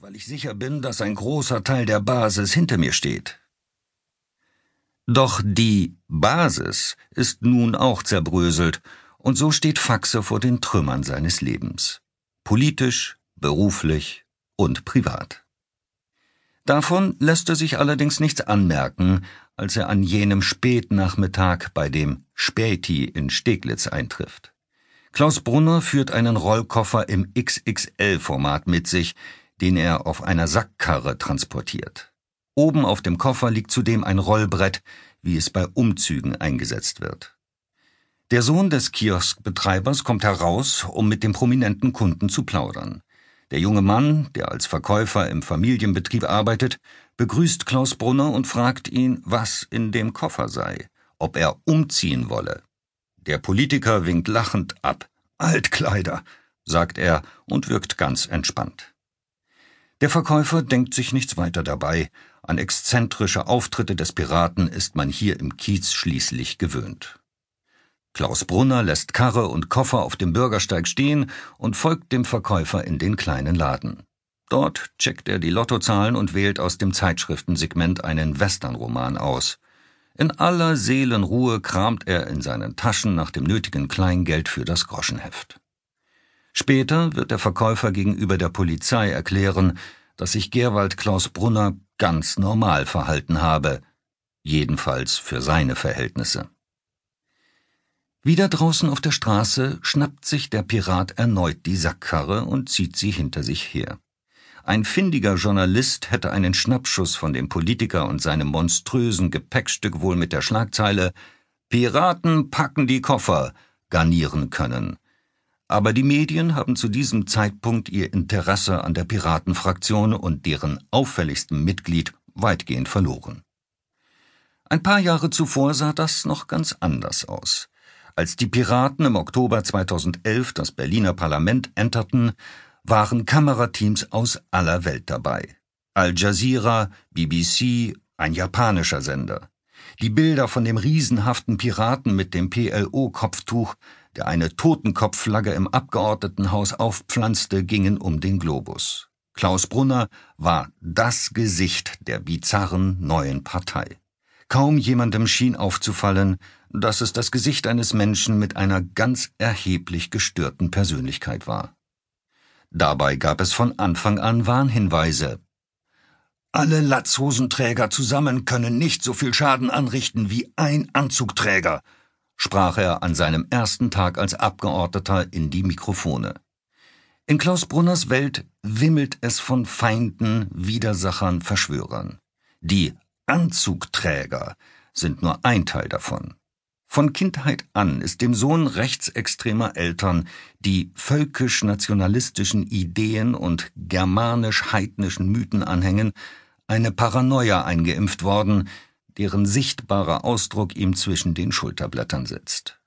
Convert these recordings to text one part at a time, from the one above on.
weil ich sicher bin, dass ein großer Teil der Basis hinter mir steht. Doch die Basis ist nun auch zerbröselt, und so steht Faxe vor den Trümmern seines Lebens. Politisch, beruflich und privat. Davon lässt er sich allerdings nichts anmerken, als er an jenem Spätnachmittag bei dem Späti in Steglitz eintrifft. Klaus Brunner führt einen Rollkoffer im XXL-Format mit sich, den er auf einer Sackkarre transportiert. Oben auf dem Koffer liegt zudem ein Rollbrett, wie es bei Umzügen eingesetzt wird. Der Sohn des Kioskbetreibers kommt heraus, um mit dem prominenten Kunden zu plaudern. Der junge Mann, der als Verkäufer im Familienbetrieb arbeitet, begrüßt Klaus Brunner und fragt ihn, was in dem Koffer sei, ob er umziehen wolle. Der Politiker winkt lachend ab. Altkleider, sagt er und wirkt ganz entspannt. Der Verkäufer denkt sich nichts weiter dabei. An exzentrische Auftritte des Piraten ist man hier im Kiez schließlich gewöhnt. Klaus Brunner lässt Karre und Koffer auf dem Bürgersteig stehen und folgt dem Verkäufer in den kleinen Laden. Dort checkt er die Lottozahlen und wählt aus dem Zeitschriftensegment einen Westernroman aus. In aller Seelenruhe kramt er in seinen Taschen nach dem nötigen Kleingeld für das Groschenheft. Später wird der Verkäufer gegenüber der Polizei erklären, dass sich Gerwald Klaus Brunner ganz normal verhalten habe, jedenfalls für seine Verhältnisse. Wieder draußen auf der Straße schnappt sich der Pirat erneut die Sackkarre und zieht sie hinter sich her. Ein findiger Journalist hätte einen Schnappschuss von dem Politiker und seinem monströsen Gepäckstück wohl mit der Schlagzeile Piraten packen die Koffer garnieren können. Aber die Medien haben zu diesem Zeitpunkt ihr Interesse an der Piratenfraktion und deren auffälligstem Mitglied weitgehend verloren. Ein paar Jahre zuvor sah das noch ganz anders aus. Als die Piraten im Oktober 2011 das Berliner Parlament enterten, waren Kamerateams aus aller Welt dabei. Al Jazeera, BBC, ein japanischer Sender. Die Bilder von dem riesenhaften Piraten mit dem PLO-Kopftuch, der eine Totenkopfflagge im Abgeordnetenhaus aufpflanzte, gingen um den Globus. Klaus Brunner war das Gesicht der bizarren neuen Partei. Kaum jemandem schien aufzufallen, dass es das Gesicht eines Menschen mit einer ganz erheblich gestörten Persönlichkeit war. Dabei gab es von Anfang an Warnhinweise. Alle Latzhosenträger zusammen können nicht so viel Schaden anrichten wie ein Anzugträger, sprach er an seinem ersten Tag als Abgeordneter in die Mikrofone. In Klaus Brunners Welt wimmelt es von Feinden, Widersachern, Verschwörern. Die Anzugträger sind nur ein Teil davon. Von Kindheit an ist dem Sohn rechtsextremer Eltern, die völkisch-nationalistischen Ideen und germanisch-heidnischen Mythen anhängen, eine Paranoia eingeimpft worden, deren sichtbarer Ausdruck ihm zwischen den Schulterblättern sitzt.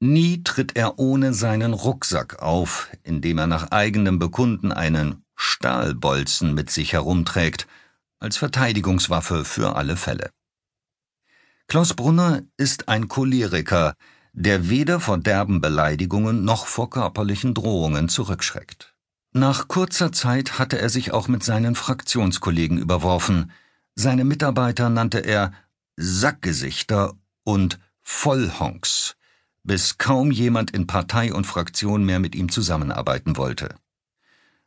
Nie tritt er ohne seinen Rucksack auf, in dem er nach eigenem Bekunden einen Stahlbolzen mit sich herumträgt, als Verteidigungswaffe für alle Fälle. Klaus Brunner ist ein Choleriker, der weder vor derben Beleidigungen noch vor körperlichen Drohungen zurückschreckt. Nach kurzer Zeit hatte er sich auch mit seinen Fraktionskollegen überworfen. Seine Mitarbeiter nannte er Sackgesichter und Vollhonks, bis kaum jemand in Partei und Fraktion mehr mit ihm zusammenarbeiten wollte.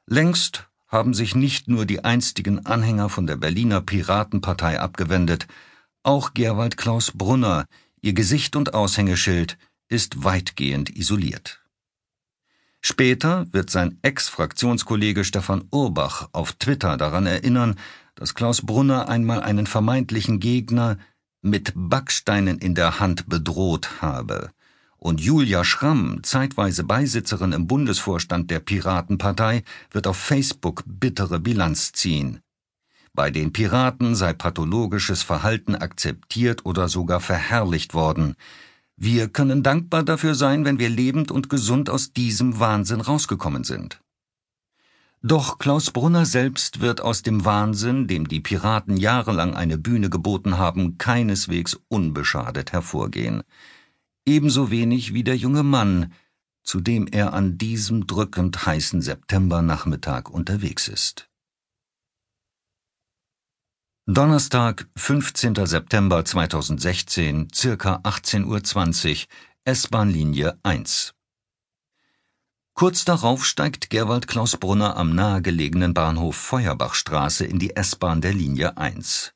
Längst haben sich nicht nur die einstigen Anhänger von der Berliner Piratenpartei abgewendet, auch Gerwald Klaus Brunner, ihr Gesicht und Aushängeschild, ist weitgehend isoliert. Später wird sein Ex-Fraktionskollege Stefan Urbach auf Twitter daran erinnern, dass Klaus Brunner einmal einen vermeintlichen Gegner mit Backsteinen in der Hand bedroht habe und Julia Schramm, zeitweise Beisitzerin im Bundesvorstand der Piratenpartei, wird auf Facebook bittere Bilanz ziehen. Bei den Piraten sei pathologisches Verhalten akzeptiert oder sogar verherrlicht worden. Wir können dankbar dafür sein, wenn wir lebend und gesund aus diesem Wahnsinn rausgekommen sind. Doch Klaus Brunner selbst wird aus dem Wahnsinn, dem die Piraten jahrelang eine Bühne geboten haben, keineswegs unbeschadet hervorgehen ebenso wenig wie der junge Mann, zu dem er an diesem drückend heißen Septembernachmittag unterwegs ist. Donnerstag, 15. September 2016, circa 18.20 Uhr, S-Bahn-Linie 1. Kurz darauf steigt Gerwald Klaus Brunner am nahegelegenen Bahnhof Feuerbachstraße in die S-Bahn der Linie 1.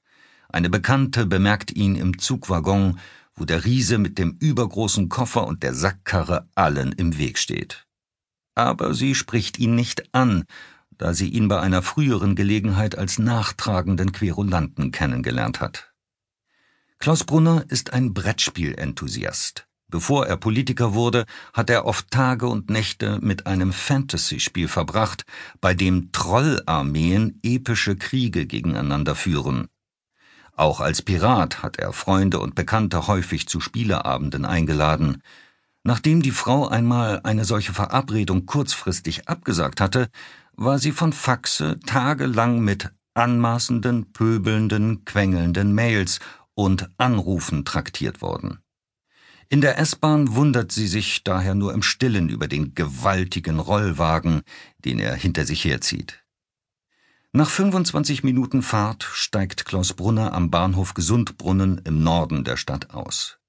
Eine Bekannte bemerkt ihn im Zugwaggon, wo der Riese mit dem übergroßen Koffer und der Sackkarre allen im Weg steht. Aber sie spricht ihn nicht an, da sie ihn bei einer früheren Gelegenheit als nachtragenden Querulanten kennengelernt hat. Klaus Brunner ist ein Brettspielenthusiast. Bevor er Politiker wurde, hat er oft Tage und Nächte mit einem Fantasy-Spiel verbracht, bei dem Trollarmeen epische Kriege gegeneinander führen. Auch als Pirat hat er Freunde und Bekannte häufig zu Spieleabenden eingeladen. Nachdem die Frau einmal eine solche Verabredung kurzfristig abgesagt hatte, war sie von Faxe tagelang mit anmaßenden, pöbelnden, quengelnden Mails und Anrufen traktiert worden. In der S-Bahn wundert sie sich daher nur im Stillen über den gewaltigen Rollwagen, den er hinter sich herzieht. Nach 25 Minuten Fahrt steigt Klaus Brunner am Bahnhof Gesundbrunnen im Norden der Stadt aus.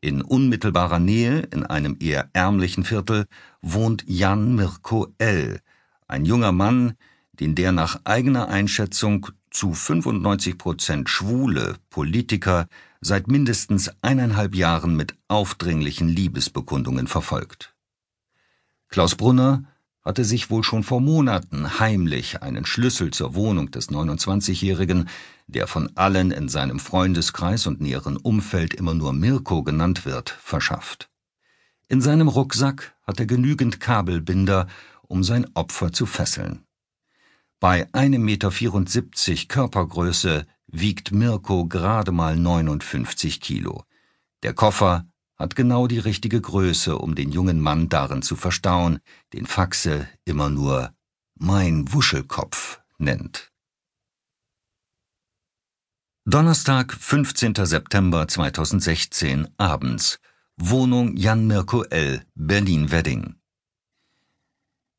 In unmittelbarer Nähe, in einem eher ärmlichen Viertel, wohnt Jan Mirko L., ein junger Mann, den der nach eigener Einschätzung zu 95 Prozent schwule Politiker seit mindestens eineinhalb Jahren mit aufdringlichen Liebesbekundungen verfolgt. Klaus Brunner hatte sich wohl schon vor Monaten heimlich einen Schlüssel zur Wohnung des 29-Jährigen, der von allen in seinem Freundeskreis und näheren Umfeld immer nur Mirko genannt wird, verschafft. In seinem Rucksack hat er genügend Kabelbinder, um sein Opfer zu fesseln. Bei 1,74 Meter Körpergröße wiegt Mirko gerade mal 59 Kilo. Der Koffer hat genau die richtige Größe, um den jungen Mann darin zu verstauen, den Faxe immer nur mein Wuschelkopf nennt. Donnerstag, 15. September 2016, abends. Wohnung Jan Mirko L., Berlin-Wedding.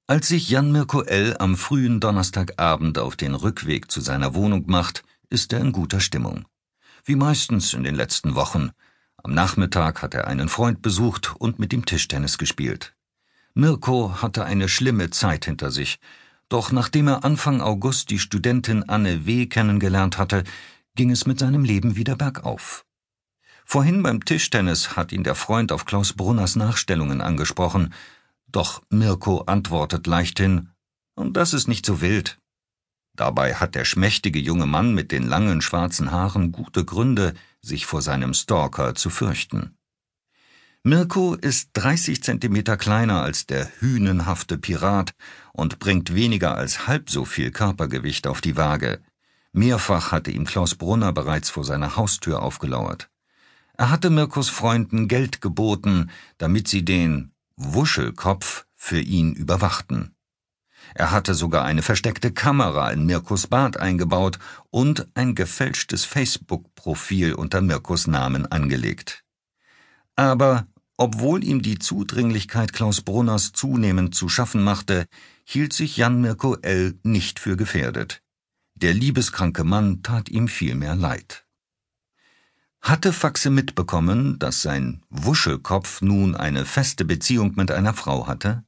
Als sich Jan Mirko L. am frühen Donnerstagabend auf den Rückweg zu seiner Wohnung macht, ist er in guter Stimmung. Wie meistens in den letzten Wochen. Am Nachmittag hat er einen Freund besucht und mit ihm Tischtennis gespielt. Mirko hatte eine schlimme Zeit hinter sich, doch nachdem er Anfang August die Studentin Anne W. kennengelernt hatte, ging es mit seinem Leben wieder bergauf. Vorhin beim Tischtennis hat ihn der Freund auf Klaus Brunners Nachstellungen angesprochen, doch Mirko antwortet leichthin, und das ist nicht so wild. Dabei hat der schmächtige junge Mann mit den langen schwarzen Haaren gute Gründe, sich vor seinem Stalker zu fürchten. Mirko ist 30 Zentimeter kleiner als der hünenhafte Pirat und bringt weniger als halb so viel Körpergewicht auf die Waage. Mehrfach hatte ihm Klaus Brunner bereits vor seiner Haustür aufgelauert. Er hatte Mirkos Freunden Geld geboten, damit sie den Wuschelkopf für ihn überwachten. Er hatte sogar eine versteckte Kamera in Mirkus Bad eingebaut und ein gefälschtes Facebook-Profil unter Mirkus Namen angelegt. Aber obwohl ihm die Zudringlichkeit Klaus Brunners zunehmend zu schaffen machte, hielt sich Jan Mirko L. nicht für gefährdet. Der liebeskranke Mann tat ihm vielmehr leid. Hatte Faxe mitbekommen, dass sein Wuschelkopf nun eine feste Beziehung mit einer Frau hatte?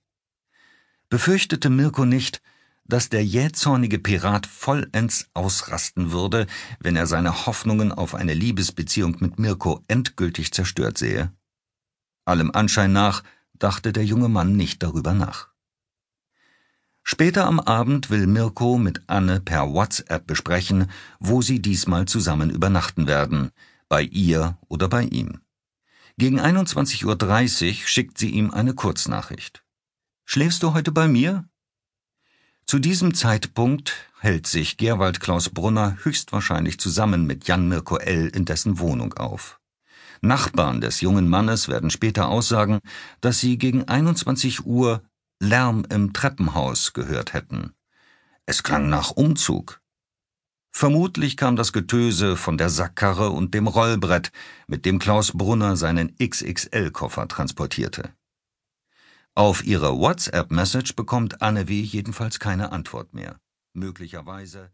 Befürchtete Mirko nicht, dass der jähzornige Pirat vollends ausrasten würde, wenn er seine Hoffnungen auf eine Liebesbeziehung mit Mirko endgültig zerstört sähe? Allem Anschein nach dachte der junge Mann nicht darüber nach. Später am Abend will Mirko mit Anne per WhatsApp besprechen, wo sie diesmal zusammen übernachten werden, bei ihr oder bei ihm. Gegen 21.30 Uhr schickt sie ihm eine Kurznachricht. Schläfst du heute bei mir? Zu diesem Zeitpunkt hält sich Gerwald Klaus Brunner höchstwahrscheinlich zusammen mit Jan Mirko L. in dessen Wohnung auf. Nachbarn des jungen Mannes werden später aussagen, dass sie gegen 21 Uhr Lärm im Treppenhaus gehört hätten. Es klang nach Umzug. Vermutlich kam das Getöse von der Sackkarre und dem Rollbrett, mit dem Klaus Brunner seinen XXL-Koffer transportierte. Auf ihre WhatsApp-Message bekommt Anne W. jedenfalls keine Antwort mehr. Möglicherweise